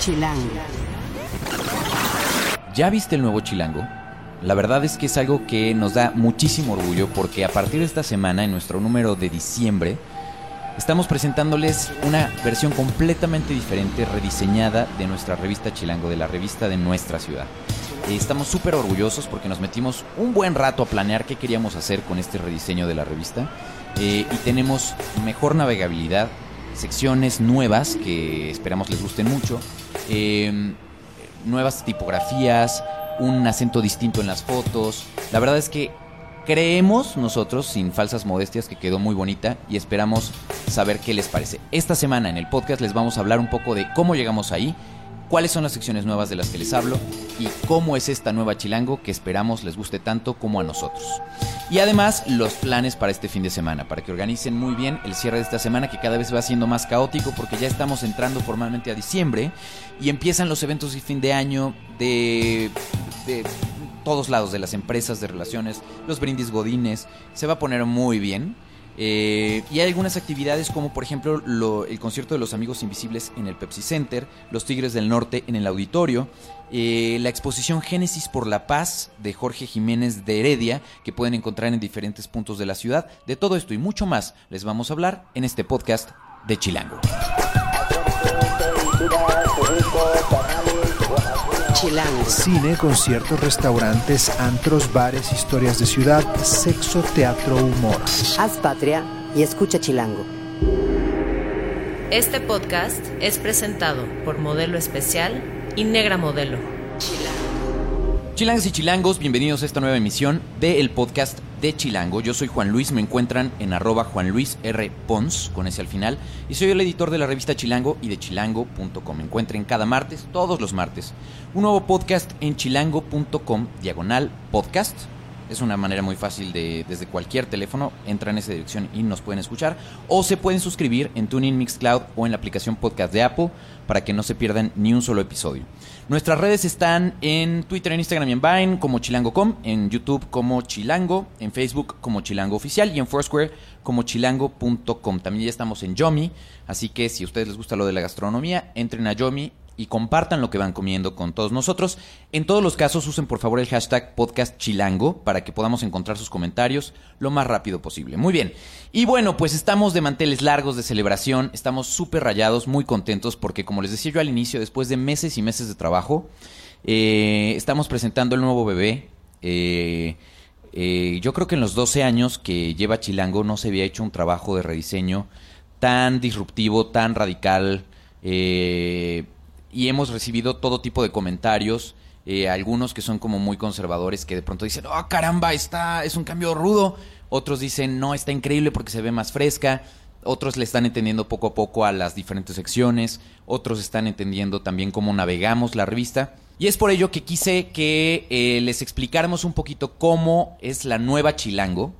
Chilango. ¿Ya viste el nuevo Chilango? La verdad es que es algo que nos da muchísimo orgullo porque a partir de esta semana, en nuestro número de diciembre, estamos presentándoles una versión completamente diferente, rediseñada de nuestra revista Chilango, de la revista de nuestra ciudad. Eh, Estamos súper orgullosos porque nos metimos un buen rato a planear qué queríamos hacer con este rediseño de la revista eh, y tenemos mejor navegabilidad, secciones nuevas que esperamos les gusten mucho, eh, nuevas tipografías, un acento distinto en las fotos. La verdad es que creemos nosotros, sin falsas modestias, que quedó muy bonita y esperamos saber qué les parece. Esta semana en el podcast les vamos a hablar un poco de cómo llegamos ahí, cuáles son las secciones nuevas de las que les hablo y cómo es esta nueva Chilango que esperamos les guste tanto como a nosotros. Y además los planes para este fin de semana, para que organicen muy bien el cierre de esta semana que cada vez va siendo más caótico porque ya estamos entrando formalmente a diciembre y empiezan los eventos de fin de año de, de todos lados, de las empresas, de relaciones, los brindis godines, se va a poner muy bien. Eh, y hay algunas actividades como por ejemplo lo- el concierto de los Amigos Invisibles en el Pepsi Center, los Tigres del Norte en el auditorio, eh, la exposición Génesis por la Paz de Jorge Jiménez de Heredia, que pueden encontrar en diferentes puntos de la ciudad. De todo esto y mucho más les vamos a hablar en este podcast de Chilango. Chilango. Cine, conciertos, restaurantes, antros, bares, historias de ciudad, sexo, teatro, humor. Haz patria y escucha Chilango. Este podcast es presentado por Modelo Especial y Negra Modelo. Chilangas y chilangos, bienvenidos a esta nueva emisión del podcast de Chilango. Yo soy Juan Luis, me encuentran en arroba Juan Luis R. Pons, con ese al final, y soy el editor de la revista Chilango y de chilango.com. Me encuentren cada martes, todos los martes, un nuevo podcast en chilango.com, diagonal podcast. Es una manera muy fácil de, desde cualquier teléfono, entran en esa dirección y nos pueden escuchar. O se pueden suscribir en TuneIn Mixcloud o en la aplicación podcast de Apple para que no se pierdan ni un solo episodio. Nuestras redes están en Twitter, en Instagram y en Vine como chilango.com, en YouTube como chilango, en Facebook como chilango oficial y en Foursquare como chilango.com. También ya estamos en Yomi, así que si a ustedes les gusta lo de la gastronomía, entren a Yomi y compartan lo que van comiendo con todos nosotros. En todos los casos usen por favor el hashtag podcast chilango para que podamos encontrar sus comentarios lo más rápido posible. Muy bien. Y bueno, pues estamos de manteles largos de celebración, estamos súper rayados, muy contentos porque como les decía yo al inicio, después de meses y meses de trabajo, eh, estamos presentando el nuevo bebé. Eh, eh, yo creo que en los 12 años que lleva Chilango no se había hecho un trabajo de rediseño tan disruptivo, tan radical. eh, y hemos recibido todo tipo de comentarios. eh, algunos que son como muy conservadores que de pronto dicen, oh caramba, está, es un cambio rudo. Otros dicen, no, está increíble porque se ve más fresca. Otros le están entendiendo poco a poco a las diferentes secciones. Otros están entendiendo también cómo navegamos la revista. Y es por ello que quise que eh, les explicáramos un poquito cómo es la nueva Chilango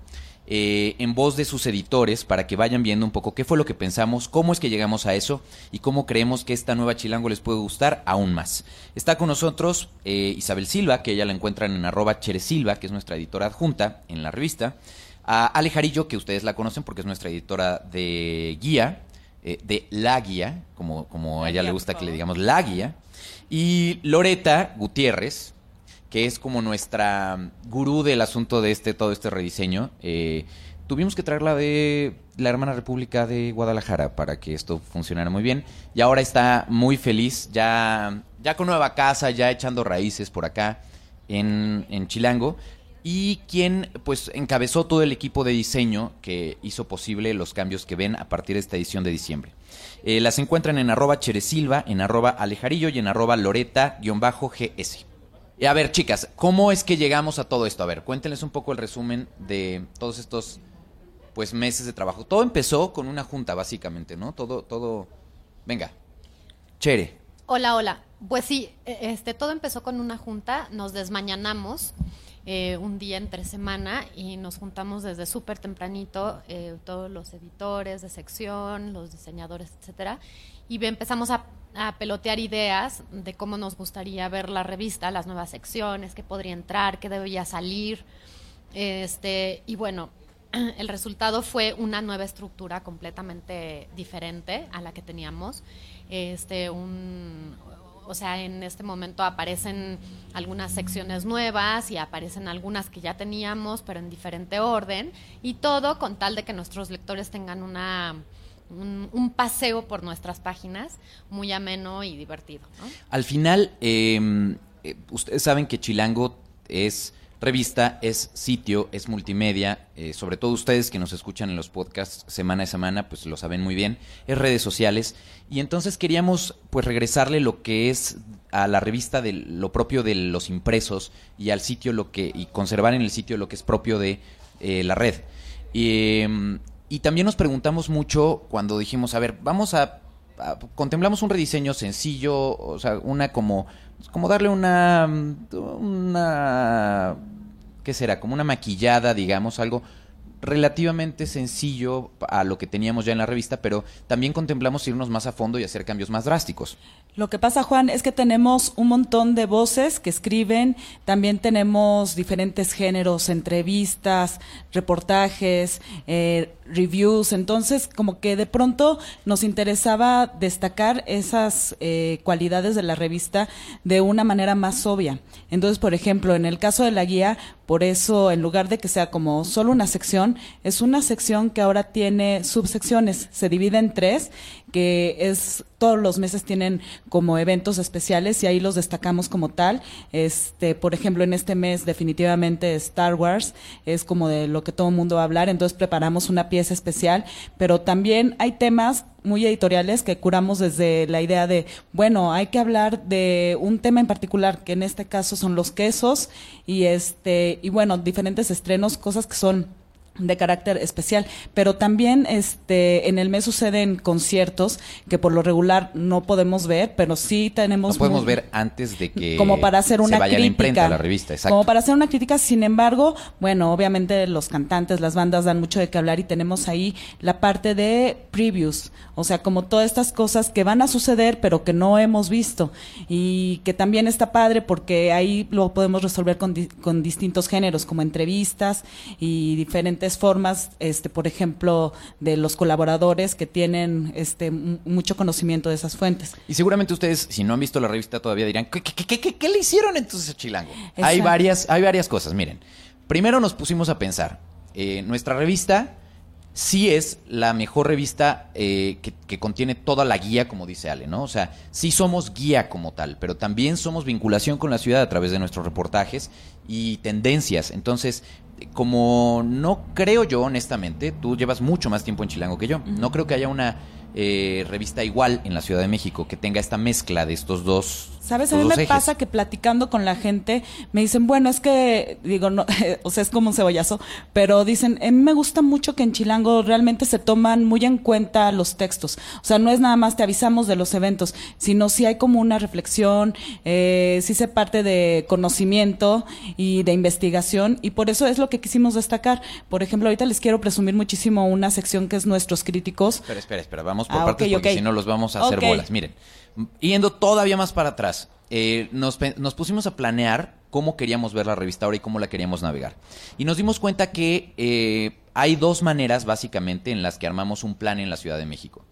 eh, en voz de sus editores para que vayan viendo un poco qué fue lo que pensamos, cómo es que llegamos a eso y cómo creemos que esta nueva Chilango les puede gustar aún más. Está con nosotros eh, Isabel Silva, que ella la encuentran en arroba Silva, que es nuestra editora adjunta en la revista. A Ale Jarillo, que ustedes la conocen porque es nuestra editora de guía, eh, de la guía, como, como a ella le gusta que le digamos la guía. Y Loreta Gutiérrez, que es como nuestra gurú del asunto de este todo este rediseño. Eh, tuvimos que traerla de la hermana república de Guadalajara para que esto funcionara muy bien. Y ahora está muy feliz, ya, ya con nueva casa, ya echando raíces por acá en, en Chilango. Y quien pues encabezó todo el equipo de diseño que hizo posible los cambios que ven a partir de esta edición de diciembre. Eh, las encuentran en arroba Cheresilva, en arroba Alejarillo y en arroba Loreta-GS. Y a ver, chicas, ¿cómo es que llegamos a todo esto? A ver, cuéntenles un poco el resumen de todos estos pues meses de trabajo. Todo empezó con una junta, básicamente, ¿no? Todo, todo. Venga. Chere. Hola, hola. Pues sí, e- este, todo empezó con una junta, nos desmañanamos eh, un día entre semana y nos juntamos desde súper tempranito, eh, todos los editores de sección, los diseñadores, etcétera, y empezamos a, a pelotear ideas de cómo nos gustaría ver la revista, las nuevas secciones, qué podría entrar, qué debería salir, este, y bueno, el resultado fue una nueva estructura completamente diferente a la que teníamos. Este, un, O sea, en este momento aparecen algunas secciones nuevas y aparecen algunas que ya teníamos, pero en diferente orden. Y todo con tal de que nuestros lectores tengan una, un, paseo por nuestras páginas muy ameno y divertido. Al final, em, eh, ustedes saben que Chilango es revista, es sitio, es multimedia, eh, sobre todo ustedes que nos escuchan en los podcasts semana a semana, pues lo saben muy bien, es redes sociales. Y entonces queríamos pues regresarle lo que es a la revista de lo propio de los impresos y al sitio lo que, y conservar en el sitio lo que es propio de eh, la red. Em, y también nos preguntamos mucho cuando dijimos, a ver, vamos a, contemplamos un rediseño sencillo, o sea, una como como darle una, una, ¿qué será? Como una maquillada, digamos, algo relativamente sencillo a lo que teníamos ya en la revista, pero también contemplamos irnos más a fondo y hacer cambios más drásticos. Lo que pasa, Juan, es que tenemos un montón de voces que escriben, también tenemos diferentes géneros, entrevistas, reportajes, eh, reviews, entonces como que de pronto nos interesaba destacar esas eh, cualidades de la revista de una manera más obvia. Entonces, por ejemplo, en el caso de la guía, por eso en lugar de que sea como solo una sección, es una sección que ahora tiene subsecciones, se divide en tres que es todos los meses tienen como eventos especiales y ahí los destacamos como tal. Este, por ejemplo, en este mes definitivamente Star Wars es como de lo que todo el mundo va a hablar, entonces preparamos una pieza especial, pero también hay temas muy editoriales que curamos desde la idea de, bueno, hay que hablar de un tema en particular, que en este caso son los quesos y este y bueno, diferentes estrenos, cosas que son de carácter especial, pero también este en el mes suceden conciertos que por lo regular no podemos ver, pero sí tenemos no podemos ver antes de que como para hacer una vaya crítica, la imprenta, la revista, exacto. Como para hacer una crítica, sin embargo, bueno, obviamente los cantantes, las bandas dan mucho de qué hablar y tenemos ahí la parte de previews, o sea, como todas estas cosas que van a suceder pero que no hemos visto. Y que también está padre porque ahí lo podemos resolver con, con distintos géneros como entrevistas y diferentes formas, este, por ejemplo, de los colaboradores que tienen este, mucho conocimiento de esas fuentes. Y seguramente ustedes, si no han visto la revista todavía, dirán, ¿qué, qué, le hicieron entonces a Chilango? Hay varias, hay varias cosas. Miren, primero nos pusimos a pensar, eh, nuestra revista sí es la mejor revista eh, que, que, contiene toda la guía, como dice Ale, ¿no? O sea, sí somos guía como tal, pero también somos vinculación con la ciudad a través de nuestros reportajes y tendencias. Entonces, como no creo yo, honestamente, tú llevas mucho más tiempo en Chilango que yo, no creo que haya una eh, revista igual en la Ciudad de México que tenga esta mezcla de estos dos ¿Sabes? A mí me pasa que platicando con la gente me dicen, bueno, es que, digo, no, o sea, es como un cebollazo, pero dicen, a mí me gusta mucho que en Chilango realmente se toman muy en cuenta los textos. O sea, no es nada más te avisamos de los eventos, sino si hay como una reflexión, eh, si se parte de conocimiento y de investigación, y por eso es lo que quisimos destacar. Por ejemplo, ahorita les quiero presumir muchísimo una sección que es Nuestros Críticos. Espera, espera, espera, vamos por ah, partes porque si no los vamos a hacer bolas. Miren. Yendo todavía más para atrás, eh, nos, pusimos a planear cómo queríamos ver la revista ahora y cómo la queríamos navegar. Y nos dimos cuenta que eh, hay dos maneras básicamente en las que armamos un plan en la Ciudad de México.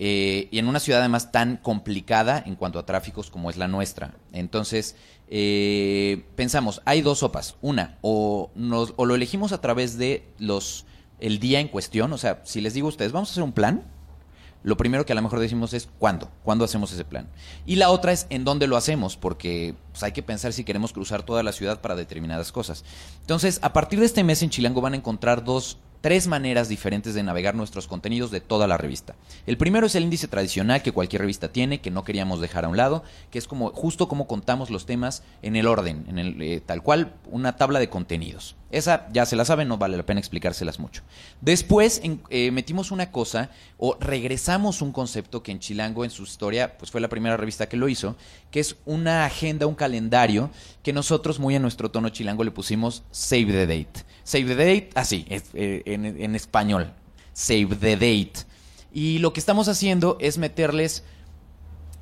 Eh, y en una ciudad además tan complicada en cuanto a tráficos como es la nuestra. Entonces, pensamos, hay dos sopas. Una, o, nos, o lo elegimos a través de los el día en cuestión. O sea, si les digo a ustedes, vamos a hacer un plan, lo primero que a lo mejor decimos es cuándo, cuándo hacemos ese plan. Y la otra es en dónde lo hacemos, porque pues, hay que pensar si queremos cruzar toda la ciudad para determinadas cosas. Entonces, a partir de este mes en Chilango van a encontrar dos tres maneras diferentes de navegar nuestros contenidos de toda la revista. El primero es el índice tradicional que cualquier revista tiene, que no queríamos dejar a un lado, que es como justo como contamos los temas en el orden, en el eh, tal cual una tabla de contenidos. Esa ya se la saben, no vale la pena explicárselas mucho. Después eh, metimos una cosa o regresamos un concepto que en Chilango en su historia pues fue la primera revista que lo hizo, que es una agenda, un calendario que nosotros muy en nuestro tono chilango le pusimos Save the Date. Save the Date, así, eh, en, español. Save the Date. Y lo que estamos haciendo es meterles,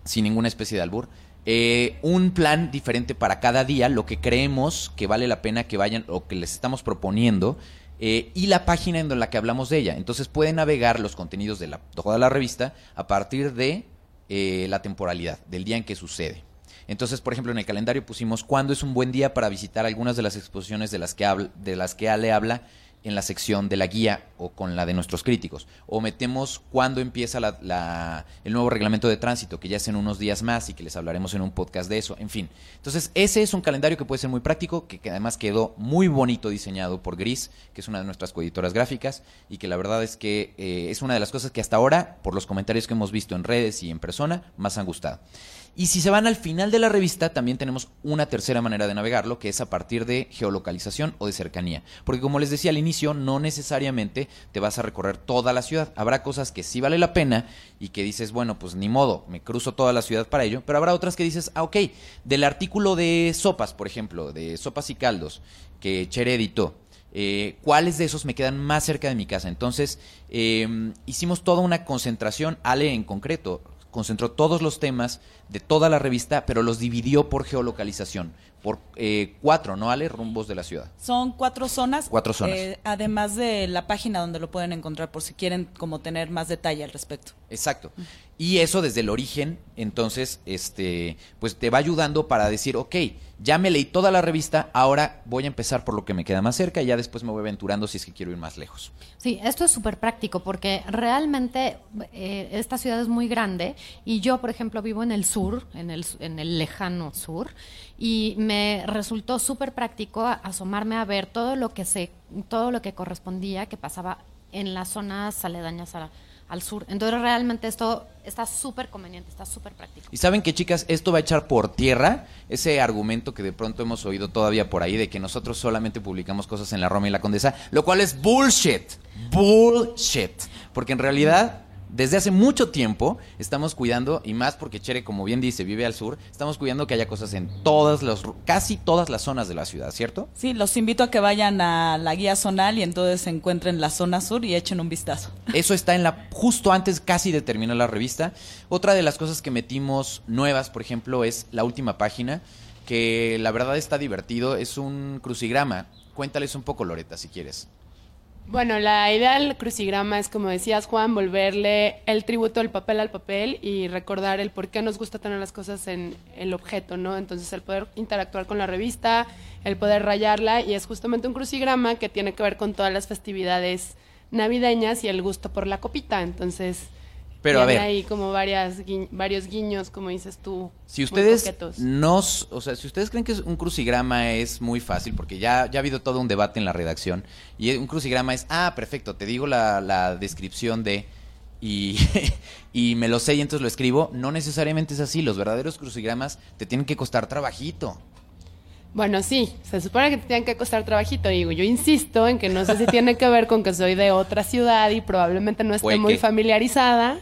sin ninguna especie de albur, eh, un plan diferente para cada día, lo que creemos que vale la pena que vayan o que les estamos proponiendo. Eh, y la página en la que hablamos de ella. Entonces pueden navegar los contenidos de la, toda la revista a partir de la temporalidad, del día en que sucede. Entonces, por ejemplo, en el calendario pusimos cuándo es un buen día para visitar algunas de las exposiciones de las que, de las que Ale habla en la sección de la guía o con la de nuestros críticos. O metemos cuándo empieza la- la- el nuevo reglamento de tránsito, que ya es en unos días más y que les hablaremos en un podcast de eso. En fin. Entonces, ese es un calendario que puede ser muy práctico, que, además quedó muy bonito diseñado por Gris, que es una de nuestras coeditoras gráficas, y que la verdad es que eh, es una de las cosas que hasta ahora, por los comentarios que hemos visto en redes y en persona, más han gustado. Y si se van al final de la revista, también tenemos una tercera manera de navegarlo, que es a partir de geolocalización o de cercanía. Porque como les decía al inicio, no necesariamente te vas a recorrer toda la ciudad. Habrá cosas que sí vale la pena y que dices, bueno, pues ni modo, me cruzo toda la ciudad para ello. Pero habrá otras que dices, ah, ok, del artículo de sopas, por ejemplo, de sopas y caldos, que Chere editó. eh, cuáles de esos me quedan más cerca de mi casa. Entonces, eh, hicimos toda una concentración, Ale en concreto, concentró todos los temas de toda la revista, pero los dividió por geolocalización, por eh, cuatro, ¿no, Ale? Rumbos de la ciudad. Son cuatro zonas. Cuatro zonas. eh, además de la página donde lo pueden encontrar por si quieren como tener más detalle al respecto. Exacto. Y eso desde el origen, entonces, este, pues te va ayudando para decir, ok, ya me leí toda la revista, ahora voy a empezar por lo que me queda más cerca y ya después me voy aventurando si es que quiero ir más lejos. Sí, esto es súper práctico porque realmente eh, esta ciudad es muy grande y yo, por ejemplo, vivo en el sur, en el, en el lejano sur, y me resultó súper práctico asomarme a ver todo lo que se, todo lo que correspondía que pasaba en las zonas aledañas al sur. Entonces realmente esto está súper conveniente, está súper práctico. Y saben que, chicas, esto va a echar por tierra ese argumento que de pronto hemos oído todavía por ahí de que nosotros solamente publicamos cosas en la Roma y la Condesa, lo cual es bullshit. Bullshit. Porque en realidad, desde hace mucho tiempo, estamos cuidando, y más porque Chere, como bien dice, vive al sur, estamos cuidando que haya cosas en todas las, casi todas las zonas de la ciudad, ¿cierto? Sí, los invito a que vayan a la guía zonal y entonces se encuentren la zona sur y echen un vistazo. Eso está en la justo antes casi de terminar la revista. Otra de las cosas que metimos nuevas, por ejemplo, es la última página, que la verdad está divertido, es un crucigrama. Cuéntales un poco, Loreta, si quieres. Bueno, la idea del crucigrama es, como decías, Juan, volverle el tributo del papel al papel y recordar el por qué nos gusta tener las cosas en el objeto, ¿no? Entonces, el poder interactuar con la revista, el poder rayarla, y es justamente un crucigrama que tiene que ver con todas las festividades navideñas y el gusto por la copita. Entonces, Pero, a ver. ahí como varias, gui- varios guiños, como dices tú. Si ustedes nos, o sea, si ustedes creen que un crucigrama es muy fácil, porque ya, ya ha habido todo un debate en la redacción, y un crucigrama es, ah, perfecto, te digo la, la descripción de, y, y me lo sé y entonces lo escribo, no necesariamente es así, los verdaderos crucigramas te tienen que costar trabajito. Bueno, sí, se supone que te tienen que costar trabajito. Digo, yo insisto en que no sé si tiene que ver con que soy de otra ciudad y probablemente no esté muy familiarizada.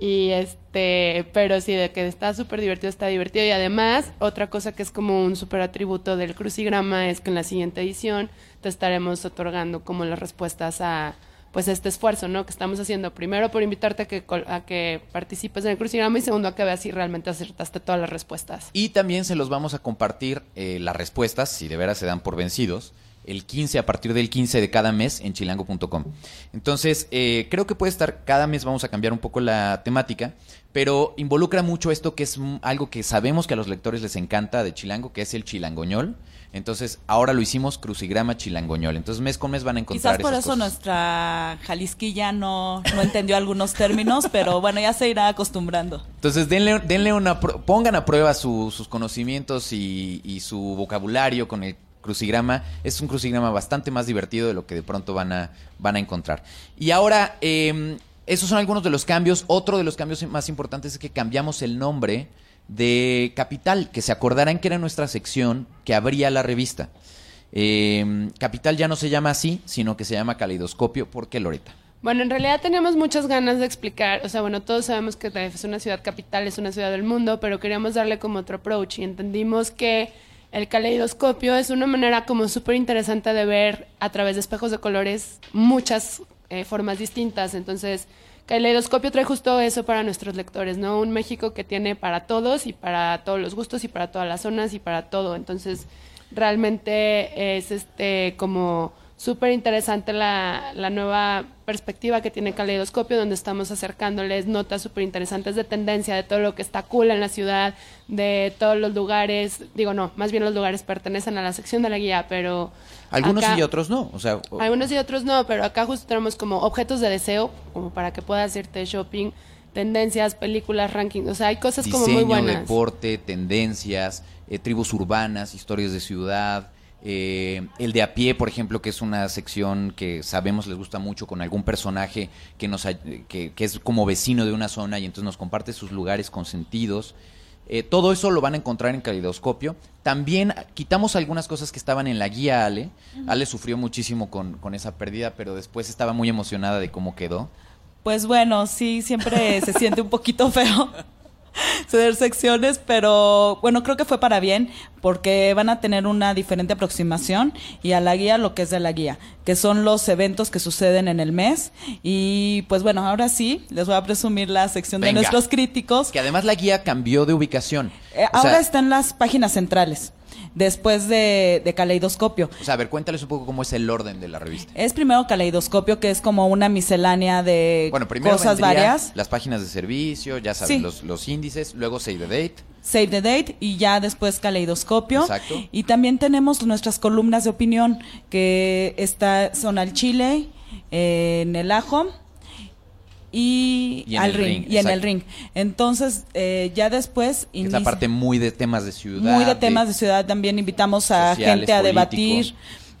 Y este, pero sí, de que está súper divertido, está divertido. Y además, otra cosa que es como un súper atributo del crucigrama es que en la siguiente edición te estaremos otorgando como las respuestas a pues este esfuerzo, ¿no? Que estamos haciendo primero por invitarte a que, a que participes en el crucigrama y segundo a que veas si realmente acertaste todas las respuestas. Y también se los vamos a compartir eh, las respuestas, si de veras se dan por vencidos, el 15, a partir del 15 de cada mes en chilango.com. Entonces, eh, creo que puede estar, cada mes vamos a cambiar un poco la temática, pero involucra mucho esto que es algo que sabemos que a los lectores les encanta de Chilango, que es el chilangoñol. Entonces, ahora lo hicimos crucigrama chilangoñol. Entonces, mes con mes van a encontrar Quizás por esas eso cosas. nuestra Jalisquilla no, no entendió algunos términos, pero bueno, ya se irá acostumbrando. Entonces, denle, denle una, pongan a prueba su- sus conocimientos y, y su vocabulario con el crucigrama. Es un crucigrama bastante más divertido de lo que de pronto van a, van a encontrar. Y ahora, eh, esos son algunos de los cambios. Otro de los cambios más importantes es que cambiamos el nombre de Capital, que se acordarán que era nuestra sección que abría la revista. Eh, Capital ya no se llama así, sino que se llama Caleidoscopio. ¿Por qué, Loreta? Bueno, en realidad tenemos muchas ganas de explicar, o sea, bueno, todos sabemos que es una ciudad capital, es una ciudad del mundo, pero queríamos darle como otro approach y entendimos que el caleidoscopio es una manera como súper interesante de ver a través de espejos de colores muchas eh, formas distintas. Entonces, caleidoscopio trae justo eso para nuestros lectores, ¿no? Un México que tiene para todos y para todos los gustos y para todas las zonas y para todo. Entonces, realmente es este como súper interesante la, la nueva perspectiva que tiene Caleidoscopio, donde estamos acercándoles notas súper interesantes de tendencia, de todo lo que está cool en la ciudad, de todos los lugares, digo no, más bien los lugares pertenecen a la sección de la guía, pero... Algunos acá- y otros no. O sea, o- algunos y otros no, pero acá justo tenemos como objetos de deseo, como para que puedas irte shopping, tendencias, películas, rankings, o sea, hay cosas como muy buenas. deporte, tendencias, eh, tribus urbanas, historias de ciudad. Eh, el de a pie, por ejemplo, que es una sección que sabemos les gusta mucho con algún personaje que nos ay- que, que es como vecino de una zona y entonces nos comparte sus lugares consentidos. Eh, todo eso lo van a encontrar en Calidoscopio. También quitamos algunas cosas que estaban en la guía Ale. Ale sufrió muchísimo con, con esa pérdida, pero después estaba muy emocionada de cómo quedó. Pues bueno, sí, siempre se siente un poquito feo ceder secciones, pero bueno, creo que fue para bien porque van a tener una diferente aproximación y a la guía lo que es de la guía, que son los eventos que suceden en el mes y pues bueno, ahora sí, les voy a presumir la sección de nuestros críticos. Que además la guía cambió de ubicación. Eh, ahora sea, está en las páginas centrales, después de, de Caleidoscopio. O sea, a ver, cuéntales un poco cómo es el orden de la revista. Es primero Caleidoscopio, que es como una miscelánea de Bueno, primero cosas varias. las páginas de servicio, ya saben, Sí. los, los índices, luego Save the Date. Save the Date y ya después Caleidoscopio. Exacto. Y también tenemos nuestras columnas de opinión que está, son al chile, eh, en el ajo y, al ring, ring, y en el ring. Entonces, eh, ya después que es la inicia- parte muy de temas de ciudad. muy de temas de ciudad también invitamos a sociales, gente a debatir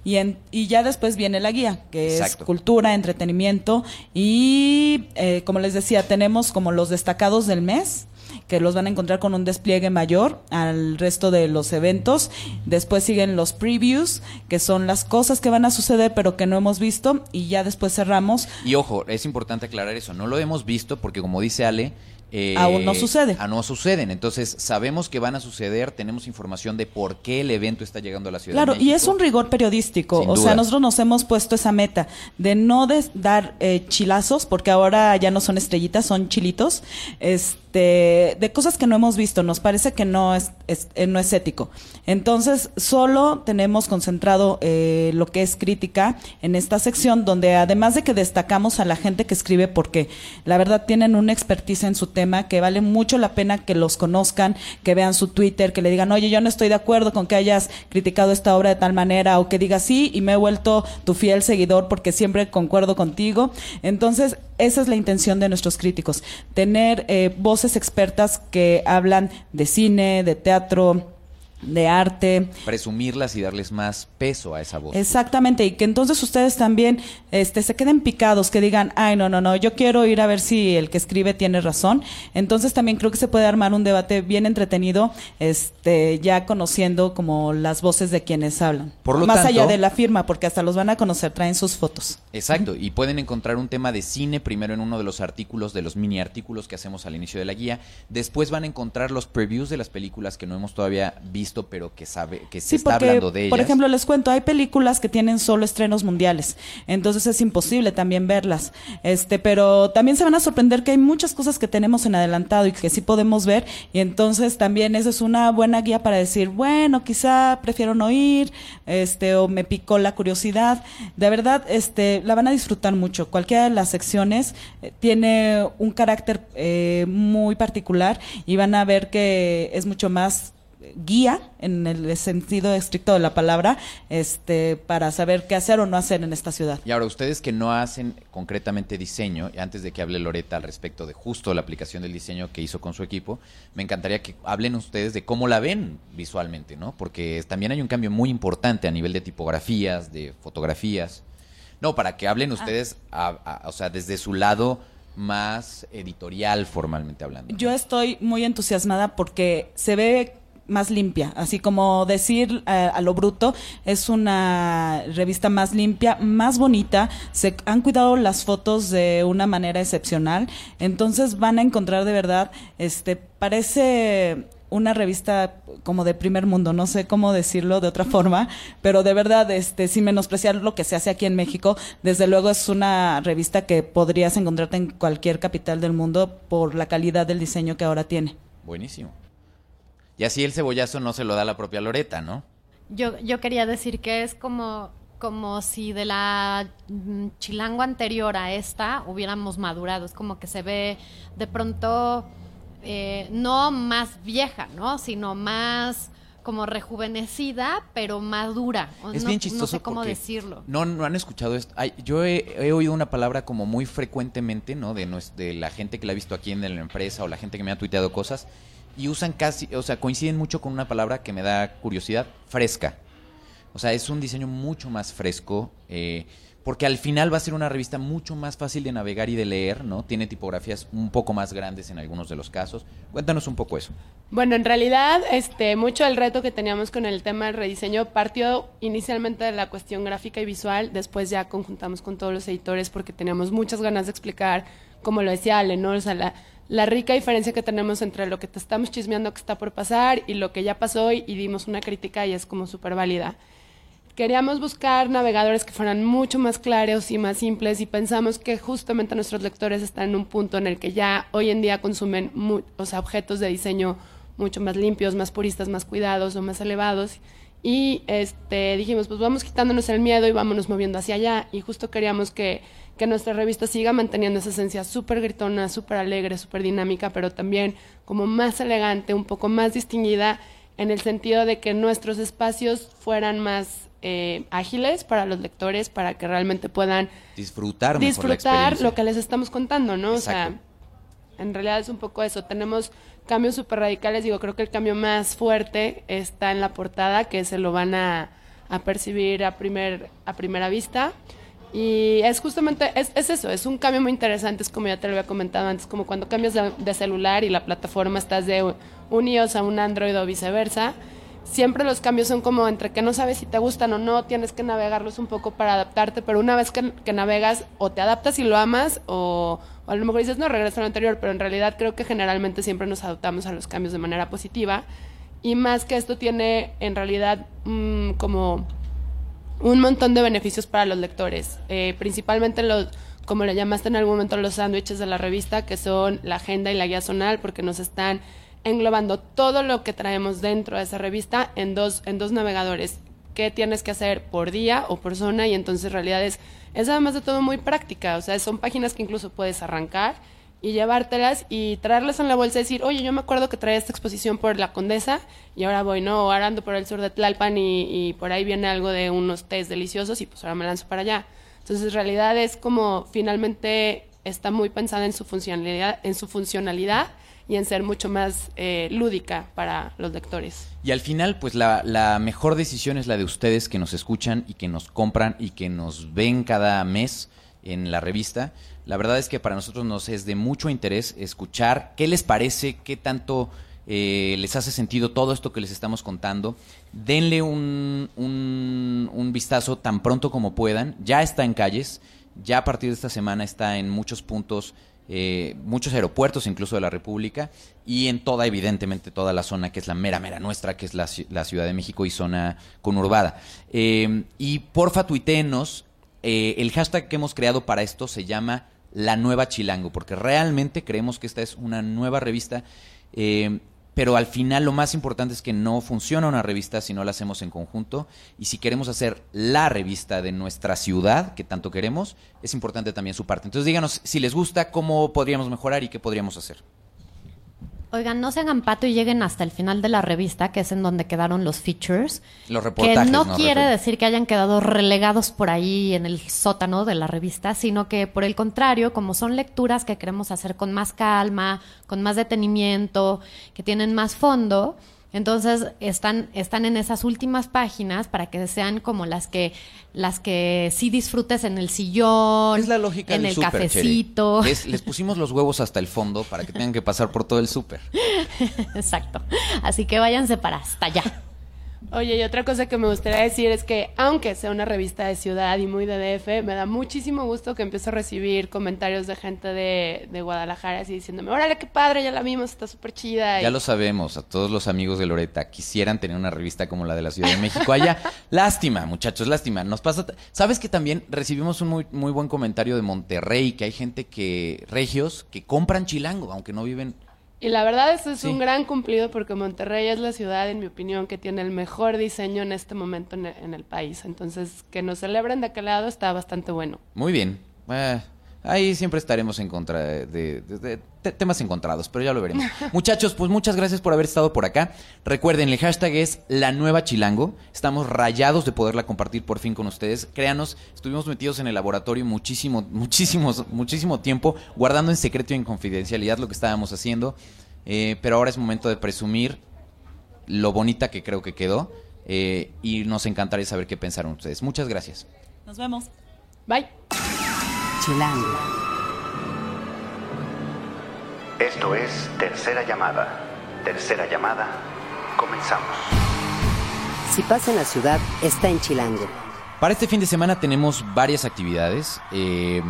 y, en- y ya después viene la guía que Exacto. es cultura entretenimiento y eh, como les decía tenemos como los destacados del mes que los van a encontrar con un despliegue mayor al resto de los eventos. Después siguen los previews, que son las cosas que van a suceder pero que no hemos visto. Y ya después cerramos Y ojo, es importante aclarar eso, no lo hemos visto porque como dice Ale... eh, Aún no sucede. Aún no suceden, entonces sabemos que van a suceder, tenemos información de por qué el evento está llegando a la ciudad. Claro, de y es un rigor periodístico. Sin o duda. sea, nosotros nos hemos puesto esa meta de no des- dar eh, chilazos, porque ahora ya no son estrellitas, son chilitos, este, de cosas que no hemos visto. Nos parece que no es, es- eh, no es ético. Entonces, solo tenemos concentrado lo que es crítica en esta sección, donde además de que destacamos a la gente que escribe, porque la verdad tienen una expertise en su tema que vale mucho la pena que los conozcan, que vean su Twitter, que le digan, oye, yo no estoy de acuerdo con que hayas criticado esta obra de tal manera, o que digas sí, y me he vuelto tu fiel seguidor porque siempre concuerdo contigo. Entonces, esa es la intención de nuestros críticos, tener eh, voces expertas que hablan de cine, de teatro, de arte, Presumirlas y darles más peso a esa voz. Exactamente, y que entonces ustedes también este, se queden picados, que digan, ay, no, no, no, yo quiero ir a ver si el que escribe tiene razón. Entonces también creo que se puede armar un debate bien entretenido, este, ya conociendo como las voces de quienes hablan. Por lo Más tanto- allá de la firma, porque hasta los van a conocer, traen sus fotos. Exacto, y pueden encontrar un tema de cine primero en uno de los artículos, de los mini artículos que hacemos al inicio de la guía. Después van a encontrar los previews de las películas que no hemos todavía visto, pero que sabe que se Sí, está porque, hablando de ellas. por ejemplo, les cuento, hay películas que tienen solo estrenos mundiales, entonces es imposible también verlas. Este, pero también se van a sorprender que hay muchas cosas que tenemos en adelantado y que sí podemos ver, y entonces también esa es una buena guía para decir, bueno, quizá prefiero no ir, este, o me picó la curiosidad. De verdad, este, la van a disfrutar mucho. Cualquiera de las secciones eh, tiene un carácter eh, muy particular y van a ver que es mucho más guía en el sentido estricto de la palabra este para saber qué hacer o no hacer en esta ciudad. Y ahora, ustedes que no hacen concretamente diseño, y antes de que hable Loreta al respecto de justo la aplicación del diseño que hizo con su equipo, me encantaría que hablen ustedes de cómo la ven visualmente, ¿no? Porque también hay un cambio muy importante a nivel de tipografías, de fotografías. No, para que hablen ustedes, a- a- o sea, desde su lado más editorial, formalmente hablando. Yo estoy muy entusiasmada porque se ve más limpia, así como decir a, a lo bruto, es una revista más limpia, más bonita, se han cuidado las fotos de una manera excepcional, entonces van a encontrar de verdad, este, parece una revista como de primer mundo, no sé cómo decirlo de otra forma, pero de verdad, este, sin menospreciar lo que se hace aquí en México, desde luego es una revista que podrías encontrarte en cualquier capital del mundo por la calidad del diseño que ahora tiene. Buenísimo. Y así el cebollazo no se lo da la propia Loreta, ¿no? Yo, yo quería decir que es como como si de la mm, chilango anterior a esta hubiéramos madurado. Es como que se ve de pronto eh, no más vieja, ¿no? Sino más como rejuvenecida, pero madura. Es no, bien chistoso No sé cómo decirlo. No, no han escuchado esto. Ay, yo he, he oído una palabra como muy frecuentemente, ¿no? De, de la gente que la ha visto aquí en la empresa o la gente que me ha tuiteado cosas. Y usan casi, o sea, coinciden mucho con una palabra que me da curiosidad, fresca. O sea, es un diseño mucho más fresco. eh, porque al final va a ser una revista mucho más fácil de navegar y de leer, ¿no? Tiene tipografías un poco más grandes en algunos de los casos. Cuéntanos un poco eso. Bueno, en realidad, este, mucho del reto que teníamos con el tema del rediseño partió inicialmente de la cuestión gráfica y visual, después ya conjuntamos con todos los editores porque teníamos muchas ganas de explicar, como lo decía Ale, ¿no? O sea, la, la rica diferencia que tenemos entre lo que te estamos chismeando que está por pasar y lo que ya pasó y, y dimos una crítica y es como súper válida. Queríamos buscar navegadores que fueran mucho más claros y más simples y pensamos que justamente nuestros lectores están en un punto en el que ya hoy en día consumen o objetos de diseño mucho más limpios, más puristas, más cuidados o más elevados. Y este, dijimos, pues vamos quitándonos el miedo y vámonos moviendo hacia allá. Y justo queríamos que, que nuestra revista siga manteniendo esa esencia súper gritona, súper alegre, súper dinámica, pero también como más elegante, un poco más distinguida en el sentido de que nuestros espacios fueran más eh, ágiles para los lectores, para que realmente puedan Disfrutar mejor disfrutar lo que les estamos contando, ¿no? O sea, en realidad es un poco eso. Tenemos cambios súper radicales. Digo, creo que el cambio más fuerte está en la portada, que se lo van a, a percibir a, primer, a primera vista. Y es justamente, es, es eso, es un cambio muy interesante, es como ya te lo había comentado antes, como cuando cambias de, celular y la plataforma estás de un iOS a un Android o viceversa. Siempre los cambios son como entre que no sabes si te gustan o no, tienes que navegarlos un poco para adaptarte, pero una vez que, que navegas o te adaptas y lo amas o, o a lo mejor dices, no, regresa a lo anterior, pero en realidad creo que generalmente siempre nos adaptamos a los cambios de manera positiva y más que esto tiene en realidad mm, como un montón de beneficios para los lectores, eh, principalmente los, como le llamaste en algún momento, los sándwiches de la revista, que son la agenda y la guía zonal, porque nos están englobando todo lo que traemos dentro de esa revista en dos, en dos navegadores. ¿Qué tienes que hacer por día o por zona? Y entonces en realidad es, es además de todo muy práctica, o sea, son páginas que incluso puedes arrancar y llevártelas y traerlas en la bolsa y decir, oye, yo me acuerdo que traía esta exposición por la Condesa y ahora voy, ¿no? O ahora ando por el sur de Tlalpan y, y por ahí viene algo de unos tés deliciosos y pues ahora me lanzo para allá. Entonces, en realidad es como finalmente está muy pensada en su funcionalidad, en su funcionalidad y en ser mucho más eh, lúdica para los lectores. Y al final, pues la, la mejor decisión es la de ustedes que nos escuchan y que nos compran y que nos ven cada mes en la revista. La verdad es que para nosotros nos es de mucho interés escuchar qué les parece, qué tanto eh, les hace sentido todo esto que les estamos contando. Denle un, un, vistazo tan pronto como puedan. Ya está en calles, ya a partir de esta semana está en muchos puntos eh, muchos aeropuertos incluso de la República y en toda, evidentemente, toda la zona que es la mera, mera nuestra, que es la, la Ciudad de México y zona conurbada. Eh, y porfa, tuiteenos, el hashtag que hemos creado para esto se llama La Nueva Chilango, porque realmente creemos que esta es una nueva revista. eh, pero al final lo más importante es que no funciona una revista si no la hacemos en conjunto. Y si queremos hacer la revista de nuestra ciudad, que tanto queremos, es importante también su parte. Entonces díganos si les gusta, cómo podríamos mejorar y qué podríamos hacer. Oigan, no se hagan pato y lleguen hasta el final de la revista, que es en donde quedaron los features. Los Que reportajes. no quiere decir que hayan quedado relegados por ahí en el sótano de la revista, sino que por el contrario, como son lecturas que queremos hacer con más calma, con más detenimiento, que tienen más fondo, entonces están, están en esas últimas páginas para que sean como las que, las que sí disfrutes en el sillón, Es la lógica en del el cafecito. Es- les pusimos los huevos hasta el fondo para que tengan que pasar por todo el súper. Exacto. Así que váyanse para hasta allá. Oye, y otra cosa que me gustaría decir es que, aunque sea una revista de ciudad y muy de DF, me da muchísimo gusto que empiezo a recibir comentarios de gente de, de Guadalajara así diciéndome, órale, qué padre, ya la vimos, está súper chida. Ya y- lo sabemos, a todos los amigos de Loreta quisieran tener una revista como la de la Ciudad de México allá. lástima, muchachos, lástima. Nos pasa. ¿Sabes que también recibimos un muy, muy buen comentario de Monterrey? Que hay gente que, regios, que compran chilango, aunque no viven Y la verdad eso es Sí. un gran cumplido porque Monterrey es la ciudad, en mi opinión, que tiene el mejor diseño en este momento en el, en el país. Entonces, que nos celebren de aquel lado está bastante bueno. Muy bien. Eh, ahí siempre estaremos en contra de, de- de- de te- temas encontrados, pero ya lo veremos. Muchachos, pues muchas gracias por haber estado por acá. Recuerden, el hashtag es la nueva chilango. Estamos rayados de poderla compartir por fin con ustedes. Créanos, estuvimos metidos en el laboratorio muchísimo, muchísimos, muchísimo tiempo, guardando en secreto y en confidencialidad lo que estábamos haciendo. Eh, pero ahora es momento de presumir lo bonita que creo que quedó. eh, y nos encantaría saber qué pensaron ustedes. Muchas gracias. Nos vemos. Bye. Chilango. Esto es Tercera Llamada. Tercera Llamada. Comenzamos. Si pasa en la ciudad, está en Chilango. Para este fin de semana tenemos varias actividades. Eh,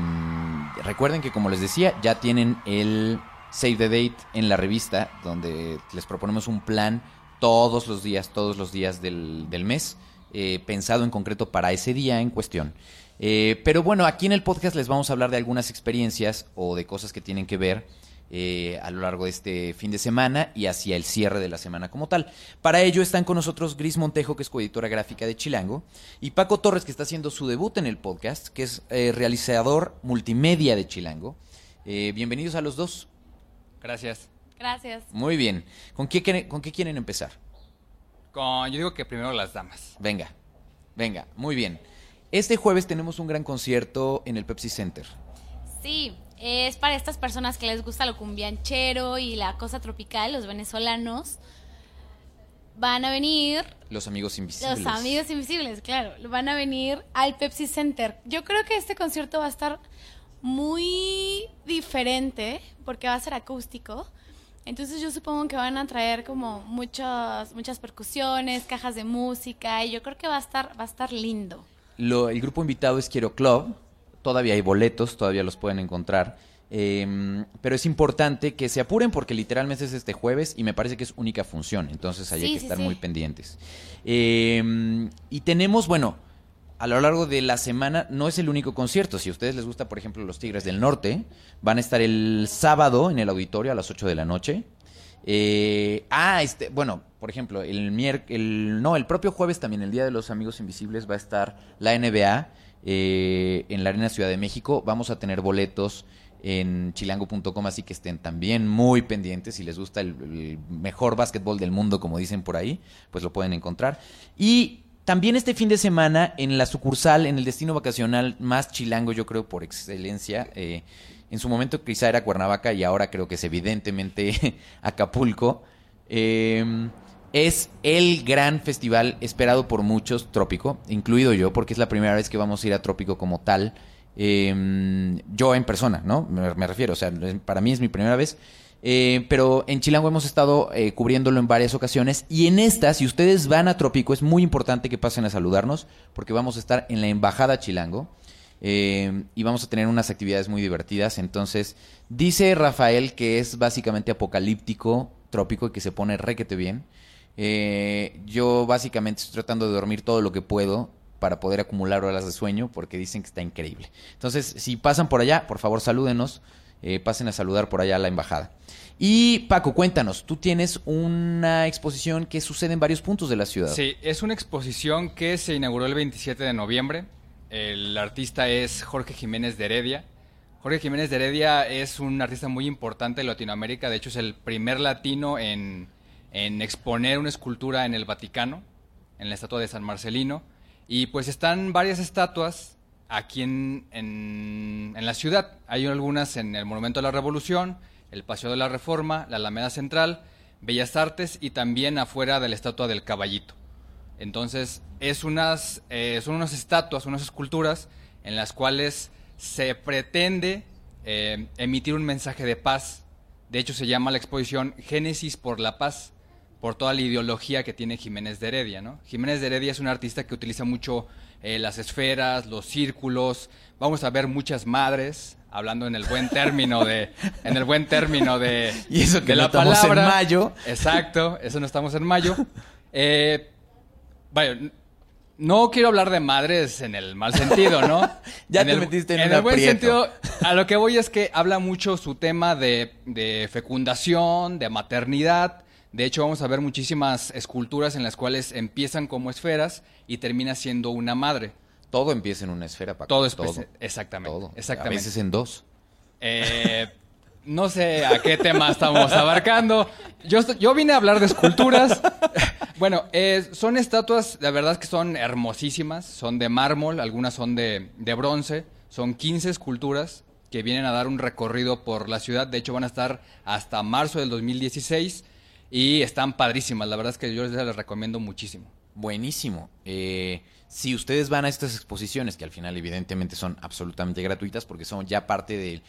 recuerden que, como les decía, ya tienen el Save the Date en la revista, donde les proponemos un plan todos los días, todos los días del, del mes, eh, pensado en concreto para ese día en cuestión. Eh, pero bueno, aquí en el podcast les vamos a hablar de algunas experiencias o de cosas que tienen que ver eh, a lo largo de este fin de semana y hacia el cierre de la semana como tal. Para ello están con nosotros Gris Montejo, que es coeditora gráfica de Chilango, y Paco Torres, que está haciendo su debut en el podcast, que es eh, realizador multimedia de Chilango. Eh, bienvenidos a los dos. Gracias. Gracias. Muy bien. ¿Con qué, quieren- ¿Con qué quieren empezar? Con, yo digo que primero las damas. Venga, venga, muy bien. Este jueves tenemos un gran concierto en el Pepsi Center. Sí, es para estas personas que les gusta lo cumbianchero y la cosa tropical, los venezolanos. Van a venir Los amigos invisibles. los amigos invisibles, claro. Van a venir al Pepsi Center. Yo creo que este concierto va a estar muy diferente porque va a ser acústico. Entonces yo supongo que van a traer como muchas muchas percusiones, cajas de música y yo creo que va a estar va a estar lindo. Lo- el grupo invitado es Quiero Club. Todavía hay boletos, todavía los pueden encontrar. Eh, pero es importante que se apuren porque literalmente es este jueves y me parece que es única función. Entonces ahí hay que sí, estar sí. muy pendientes. Eh, y tenemos, bueno, a lo largo de la semana no es el único concierto. Si a ustedes les gusta, por ejemplo, los Tigres del Norte, van a estar el sábado en el auditorio a las 8 de la noche. Eh, ah, este, bueno, por ejemplo, el el no, el propio jueves también, el Día de los Amigos Invisibles, va a estar la NBA eh, en la Arena Ciudad de México. Vamos a tener boletos en chilango.com, así que estén también muy pendientes. Si les gusta el, el mejor básquetbol del mundo, como dicen por ahí, pues lo pueden encontrar. Y también este fin de semana en la sucursal, en el destino vacacional más chilango, yo creo por excelencia. eh, en su momento quizá era Cuernavaca y ahora creo que es evidentemente Acapulco. eh, es el gran festival esperado por muchos, Trópico, incluido yo, porque es la primera vez que vamos a ir a Trópico como tal. eh, yo en persona, ¿no? Me, refiero, o sea, para mí es mi primera vez. Eh, pero en Chilango hemos estado eh, cubriéndolo en varias ocasiones y en esta, si ustedes van a Trópico, es muy importante que pasen a saludarnos porque vamos a estar en la Embajada Chilango eh, y vamos a tener unas actividades muy divertidas. Entonces, dice Rafael que es básicamente apocalíptico, trópico y que se pone requete bien. Eh, yo básicamente estoy tratando de dormir todo lo que puedo para poder acumular horas de sueño porque dicen que está increíble. Entonces, si pasan por allá, por favor salúdenos, eh, pasen a saludar por allá a la embajada. Y Paco, cuéntanos, tú tienes una exposición que sucede en varios puntos de la ciudad. Sí, es una exposición que se inauguró el 27 de noviembre. El artista es Jorge Jiménez de Heredia. Jorge Jiménez de Heredia es un artista muy importante en Latinoamérica. De hecho, es el primer latino en, en exponer una escultura en el Vaticano, en la estatua de San Marcelino. Y pues están varias estatuas aquí en, en, en la ciudad. Hay algunas en el Monumento de la Revolución, el Paseo de la Reforma, la Alameda Central, Bellas Artes y también afuera de la estatua del Caballito. Entonces, es unas, eh, son unas estatuas, unas esculturas en las cuales se pretende eh, emitir un mensaje de paz. De hecho, se llama la exposición Génesis por la Paz, por toda la ideología que tiene Jiménez de Heredia. ¿no? Jiménez de Heredia es un artista que utiliza mucho eh, las esferas, los círculos. Vamos a ver muchas madres, hablando en el buen término de, en el buen término de, Y eso que de no la estamos en palabra. mayo. Exacto, eso no estamos en mayo. Eh, vaya, no quiero hablar de madres en el mal sentido, ¿no? Ya en te el, metiste en En un el buen aprieto. sentido, a lo que voy es que habla mucho su tema de, de fecundación, de maternidad. De hecho, vamos a ver muchísimas esculturas en las cuales empiezan como esferas y termina siendo una madre. Todo empieza en una esfera, Paco. Todo es todo. exactamente. Todo. Exactamente. A veces en dos. Eh, no sé a qué tema estamos abarcando. Yo, yo vine a hablar de esculturas. bueno, eh, son estatuas, la verdad es que son hermosísimas. Son de mármol, algunas son de, de bronce. Son 15 esculturas que vienen a dar un recorrido por la ciudad. De hecho, van a estar hasta marzo del 2016 y están padrísimas. La verdad es que yo les les recomiendo muchísimo. Buenísimo. Eh, si ustedes van a estas exposiciones, que al final evidentemente son absolutamente gratuitas porque son ya parte del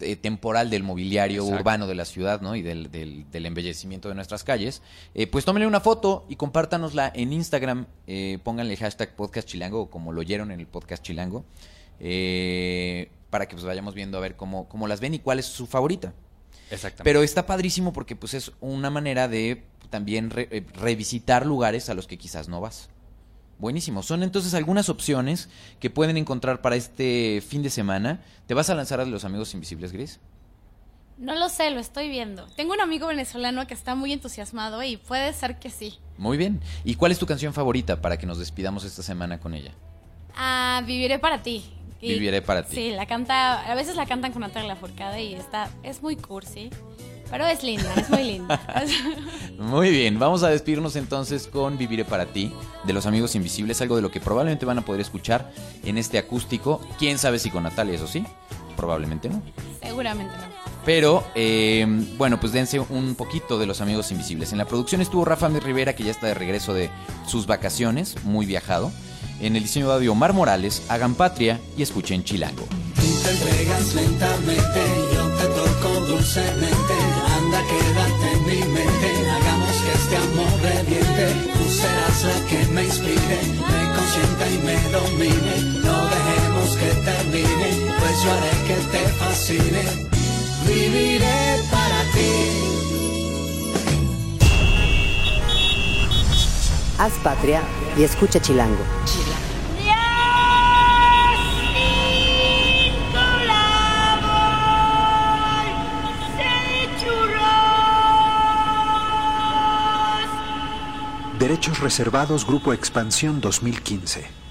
eh, temporal del mobiliario Exacto. urbano de la ciudad, ¿no? Y del, del- del embellecimiento de nuestras calles, eh, pues tómenle una foto y compártanosla en Instagram. eh, pónganle hashtag podcast chilango o como lo oyeron en el podcast chilango. eh, para que pues vayamos viendo a ver cómo, cómo las ven y cuál es su favorita. Exactamente. Pero está padrísimo porque pues es una manera de también re- revisitar lugares a los que quizás no vas. Buenísimo. Son entonces algunas opciones que pueden encontrar para este fin de semana. ¿Te vas a lanzar a los amigos invisibles, Gris? No lo sé, lo estoy viendo. Tengo un amigo venezolano que está muy entusiasmado y puede ser que sí. Muy bien. ¿Y cuál es tu canción favorita para que nos despidamos esta semana con ella? Ah, viviré para ti. Y- Viviré para ti. Sí, la canta, a veces la cantan con Natalia Lafourcade y está, es muy cursi, pero es linda, es muy linda. Muy bien, vamos a despedirnos entonces con Viviré para ti de los amigos invisibles, algo de lo que probablemente van a poder escuchar en este acústico. Quién sabe si con Natalia, eso sí, probablemente no. Seguramente no. Pero, eh, bueno, pues dense un poquito de los amigos invisibles. En la producción estuvo Rafa Mi Rivera, que ya está de regreso de sus vacaciones, muy viajado. En el diseño de audio, Omar Morales, hagan patria y escuchen Chilango. te entregas lentamente, te toco dulcemente. Anda, quédate en mi mente, hagamos que este amor reviente. Tú serás la que me inspire, me consienta y me domine. No dejemos que termine, pues yo haré que te fascine. Viviré para ti. Haz patria y escucha Chilango. Derechos reservados Grupo Expansión 2015.